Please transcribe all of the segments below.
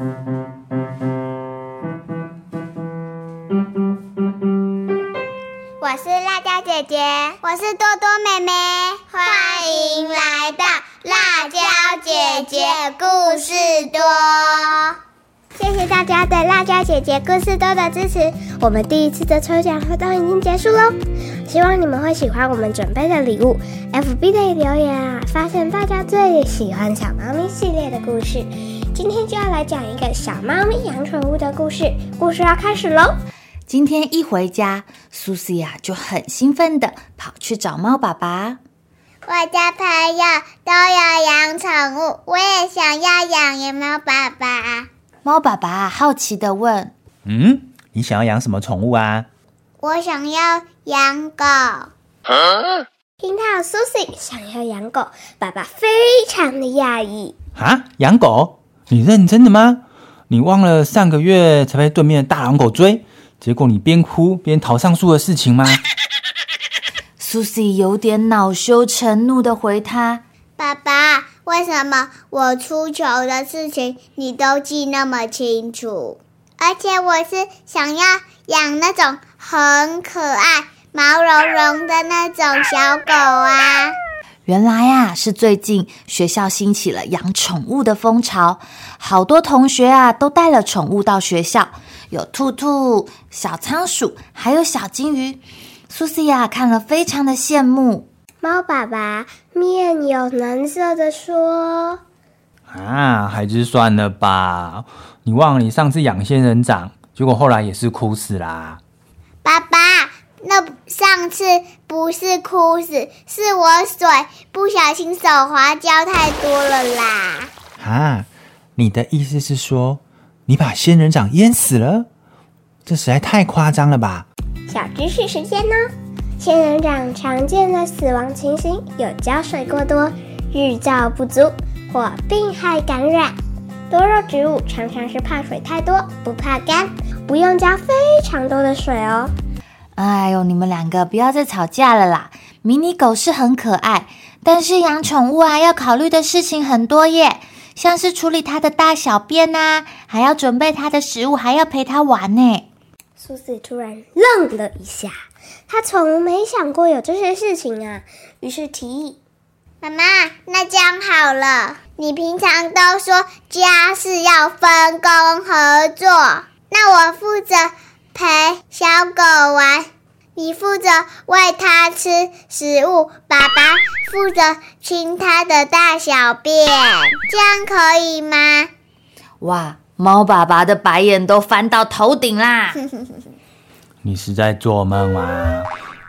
我是辣椒姐姐，我是多多妹妹，欢迎来到辣椒姐姐故事多。谢谢大家对辣椒姐姐故事多的支持。我们第一次的抽奖活动已经结束喽，希望你们会喜欢我们准备的礼物。FB 的留言啊，发现大家最喜欢小猫咪系列的故事，今天就要来讲一个小猫咪养宠物的故事。故事要开始喽！今天一回家，苏西呀就很兴奋的跑去找猫爸爸。我的朋友都有养宠物，我也想要养野猫爸爸。猫爸爸好奇的问：“嗯，你想要养什么宠物啊？”我想要养狗。听到 Susie 想要养狗，爸爸非常的讶异。啊，养狗？你认真的吗？你忘了上个月才被对面的大狼狗追？结果你边哭边逃上树的事情吗？苏西有点恼羞成怒的回他：“爸爸，为什么我出糗的事情你都记那么清楚？而且我是想要养那种很可爱、毛茸茸的那种小狗啊！原来呀，是最近学校兴起了养宠物的风潮，好多同学啊都带了宠物到学校。”有兔兔、小仓鼠，还有小金鱼。苏西亚看了非常的羡慕。猫爸爸面有难色的说：“啊，还是算了吧。你忘了你上次养仙人掌，结果后来也是哭死啦。”爸爸，那上次不是哭死，是我水不小心手滑浇太多了啦。啊，你的意思是说？你把仙人掌淹死了，这实在太夸张了吧！小知识时间呢，仙人掌常见的死亡情形有浇水过多、日照不足或病害感染。多肉植物常常是怕水太多，不怕干，不用浇非常多的水哦。哎呦，你们两个不要再吵架了啦！迷你狗是很可爱，但是养宠物啊，要考虑的事情很多耶。像是处理它的大小便呐，还要准备它的食物，还要陪它玩呢。苏西突然愣了一下，他从没想过有这些事情啊，于是提议：“妈妈，那这样好了，你平常都说家事要分工合作，那我负责陪小狗玩。”你负责喂它吃食物，爸爸负责清它的大小便，这样可以吗？哇，猫爸爸的白眼都翻到头顶啦！你是在做梦吗？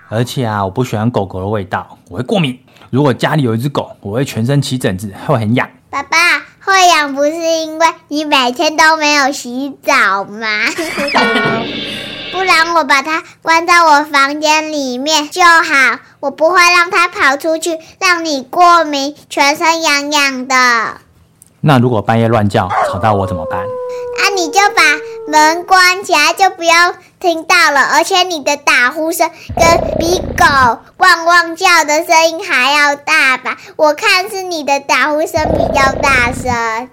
而且啊，我不喜欢狗狗的味道，我会过敏。如果家里有一只狗，我会全身起疹子，会很痒。爸爸会痒不是因为你每天都没有洗澡吗？不然我把它关在我房间里面就好，我不会让它跑出去，让你过敏，全身痒痒的。那如果半夜乱叫，吵到我怎么办？啊，你就把门关起来，就不要听到了。而且你的打呼声跟比狗汪汪叫的声音还要大吧？我看是你的打呼声比较大声，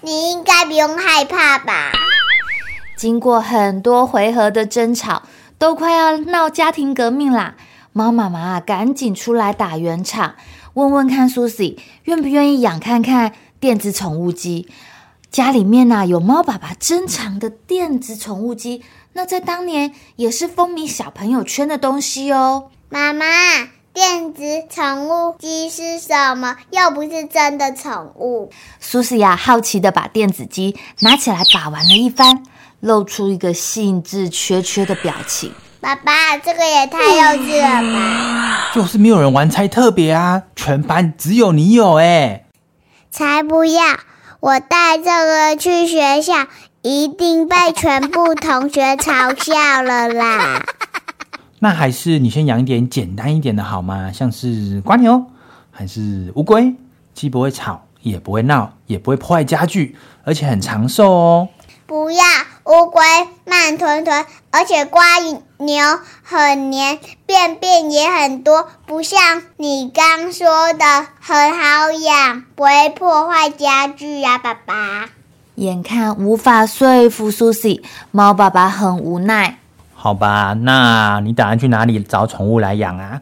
你应该不用害怕吧？经过很多回合的争吵，都快要闹家庭革命啦！猫妈妈赶紧出来打圆场，问问看苏西愿不愿意养看看电子宠物鸡。家里面呐有猫爸爸珍藏的电子宠物机，那在当年也是风靡小朋友圈的东西哦。妈妈，电子宠物机是什么？又不是真的宠物。苏西呀，好奇的把电子机拿起来把玩了一番。露出一个兴致缺缺的表情。爸爸，这个也太幼稚了吧！就是没有人玩才特别啊，全班只有你有哎！才不要！我带这个去学校，一定被全部同学嘲笑了啦！那还是你先养一点简单一点的好吗？像是瓜牛，还是乌龟，既不会吵，也不会闹，也不会破坏家具，而且很长寿哦。不要。乌龟慢吞吞，而且瓜牛很黏，便便也很多，不像你刚说的很好养，不会破坏家具呀，爸爸。眼看无法说服苏西，猫爸爸很无奈。好吧，那你打算去哪里找宠物来养啊？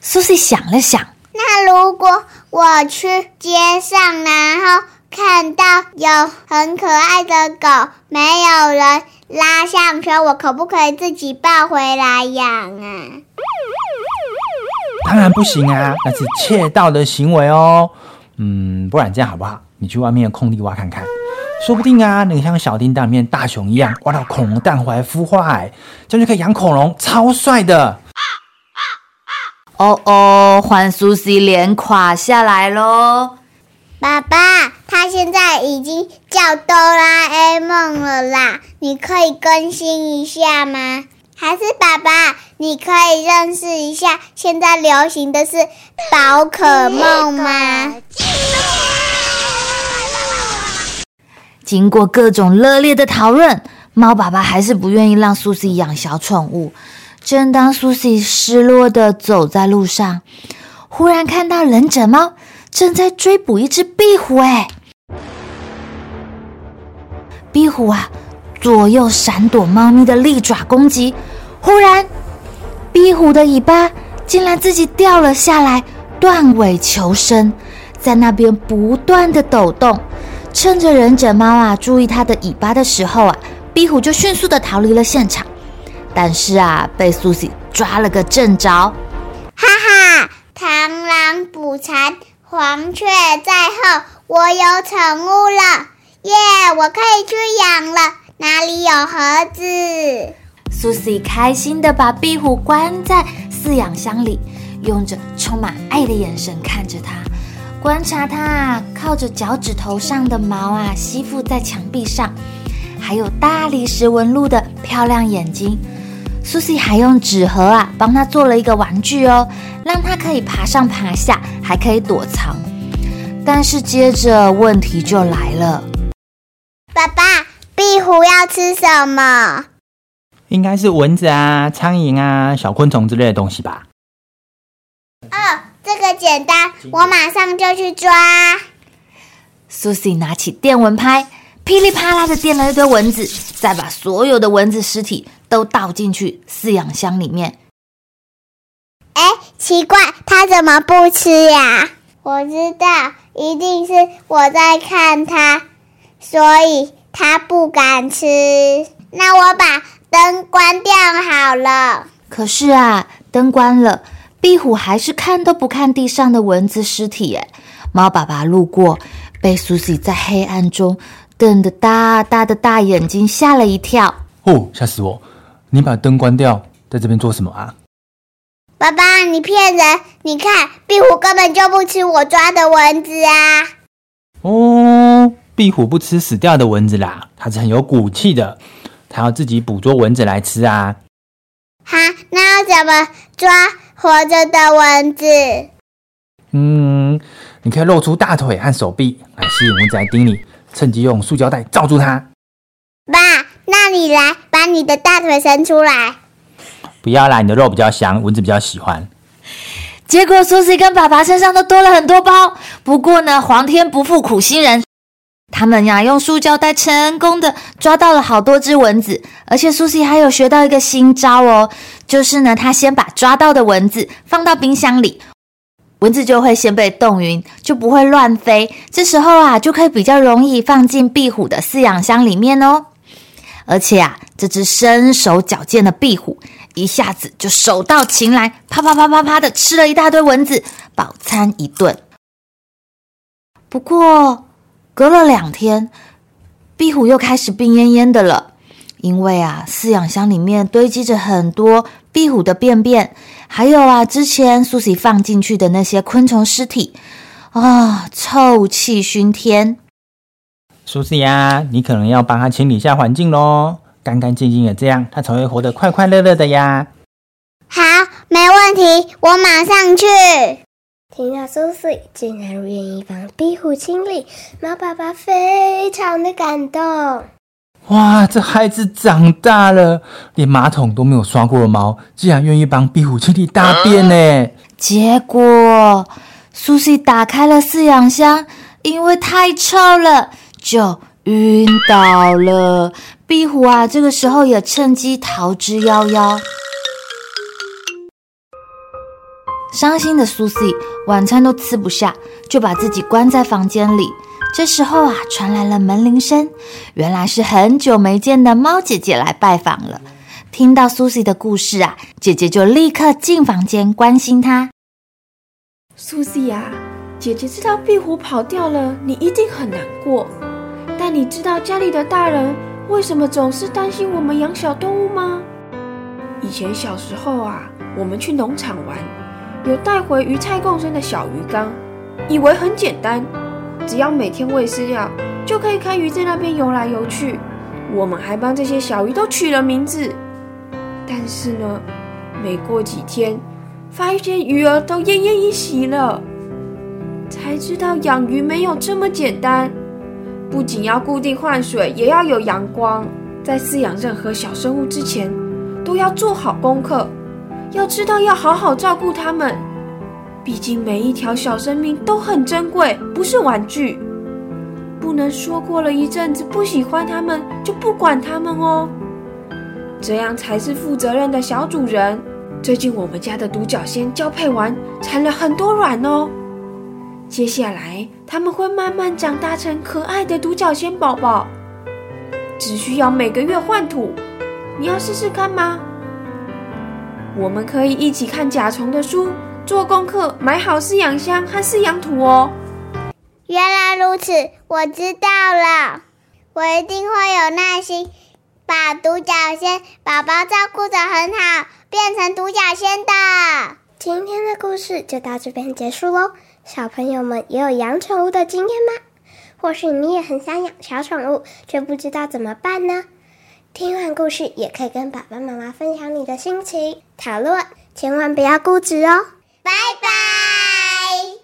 苏西想了想，那如果我去街上，然后看到有很可爱的狗，没有人拉项圈，我可不可以自己抱回来养啊？当然不行啊，那是窃盗的行为哦。嗯，不然这样好不好？你去外面的空地挖看看，说不定啊，你像小叮当里面大雄一样，挖到恐龙蛋回来孵化，哎，这样就可以养恐龙，超帅的。哦哦，换苏西脸垮下来喽！爸爸，他现在已经叫哆啦 A 梦了啦，你可以更新一下吗？还是爸爸，你可以认识一下现在流行的是宝可梦吗？经过各种热烈的讨论，猫爸爸还是不愿意让苏西养小宠物。正当苏西失落的走在路上，忽然看到忍者猫正在追捕一只壁虎。哎，壁虎啊，左右闪躲猫咪的利爪攻击。忽然，壁虎的尾巴竟然自己掉了下来，断尾求生，在那边不断的抖动。趁着忍者猫啊注意它的尾巴的时候啊，壁虎就迅速的逃离了现场。但是啊，被苏西抓了个正着。哈哈，螳螂捕蝉，黄雀在后，我有宠物了，耶！我可以去养了。哪里有盒子？苏西开心的把壁虎关在饲养箱里，用着充满爱的眼神看着它。观察它靠着脚趾头上的毛啊，吸附在墙壁上，还有大理石纹路的漂亮眼睛。苏西还用纸盒啊，帮它做了一个玩具哦，让它可以爬上爬下，还可以躲藏。但是接着问题就来了，爸爸，壁虎要吃什么？应该是蚊子啊、苍蝇啊、小昆虫之类的东西吧。哦。这个简单，我马上就去抓。Susie 拿起电蚊拍，噼里啪啦的电了一堆蚊子，再把所有的蚊子尸体都倒进去饲养箱里面。哎，奇怪，它怎么不吃呀？我知道，一定是我在看它，所以它不敢吃。那我把灯关掉好了。可是啊，灯关了。壁虎还是看都不看地上的蚊子尸体，哎，猫爸爸路过，被苏西在黑暗中瞪得大大的大眼睛吓了一跳。哦，吓死我！你把灯关掉，在这边做什么啊？爸爸，你骗人！你看，壁虎根本就不吃我抓的蚊子啊！哦，壁虎不吃死掉的蚊子啦，它是很有骨气的，它要自己捕捉蚊子来吃啊。哈，那要怎么抓？活着的蚊子，嗯，你可以露出大腿和手臂来吸引蚊子来叮你，趁机用塑胶袋罩住它。爸，那你来把你的大腿伸出来。不要啦，你的肉比较香，蚊子比较喜欢。结果苏西跟爸爸身上都多了很多包。不过呢，皇天不负苦心人。他们呀，用塑胶袋成功的抓到了好多只蚊子，而且苏西还有学到一个新招哦，就是呢，他先把抓到的蚊子放到冰箱里，蚊子就会先被冻晕，就不会乱飞。这时候啊，就可以比较容易放进壁虎的饲养箱里面哦。而且啊，这只身手矫健的壁虎一下子就手到擒来，啪啪啪啪啪的吃了一大堆蚊子，饱餐一顿。不过。隔了两天，壁虎又开始病恹恹的了，因为啊，饲养箱里面堆积着很多壁虎的便便，还有啊，之前苏西放进去的那些昆虫尸体，啊，臭气熏天。苏西呀，你可能要帮它清理一下环境喽，干干净净的，这样它才会活得快快乐乐的呀。好，没问题，我马上去。听到苏西竟然愿意帮壁虎清理，猫爸爸非常的感动。哇，这孩子长大了，连马桶都没有刷过的猫，竟然愿意帮壁虎清理大便呢！结果苏西打开了饲养箱，因为太臭了，就晕倒了。壁虎啊，这个时候也趁机逃之夭夭。伤心的苏西晚餐都吃不下，就把自己关在房间里。这时候啊，传来了门铃声，原来是很久没见的猫姐姐来拜访了。听到苏西的故事啊，姐姐就立刻进房间关心她。苏西呀，姐姐知道壁虎跑掉了，你一定很难过。但你知道家里的大人为什么总是担心我们养小动物吗？以前小时候啊，我们去农场玩，有带回鱼菜共生的小鱼缸，以为很简单。只要每天喂饲料，就可以看鱼在那边游来游去。我们还帮这些小鱼都取了名字。但是呢，没过几天，发现鱼儿都奄奄一息了，才知道养鱼没有这么简单。不仅要固定换水，也要有阳光。在饲养任何小生物之前，都要做好功课，要知道要好好照顾它们。毕竟每一条小生命都很珍贵，不是玩具，不能说过了一阵子不喜欢它们就不管它们哦，这样才是负责任的小主人。最近我们家的独角仙交配完，产了很多卵哦，接下来它们会慢慢长大成可爱的独角仙宝宝，只需要每个月换土，你要试试看吗？我们可以一起看甲虫的书。做功课，买好饲养箱和饲养土哦。原来如此，我知道了。我一定会有耐心，把独角仙宝宝照顾得很好，变成独角仙的。今天的故事就到这边结束喽。小朋友们也有养宠物的经验吗？或许你也很想养小宠物，却不知道怎么办呢？听完故事，也可以跟爸爸妈妈分享你的心情，讨论千万不要固执哦。拜拜。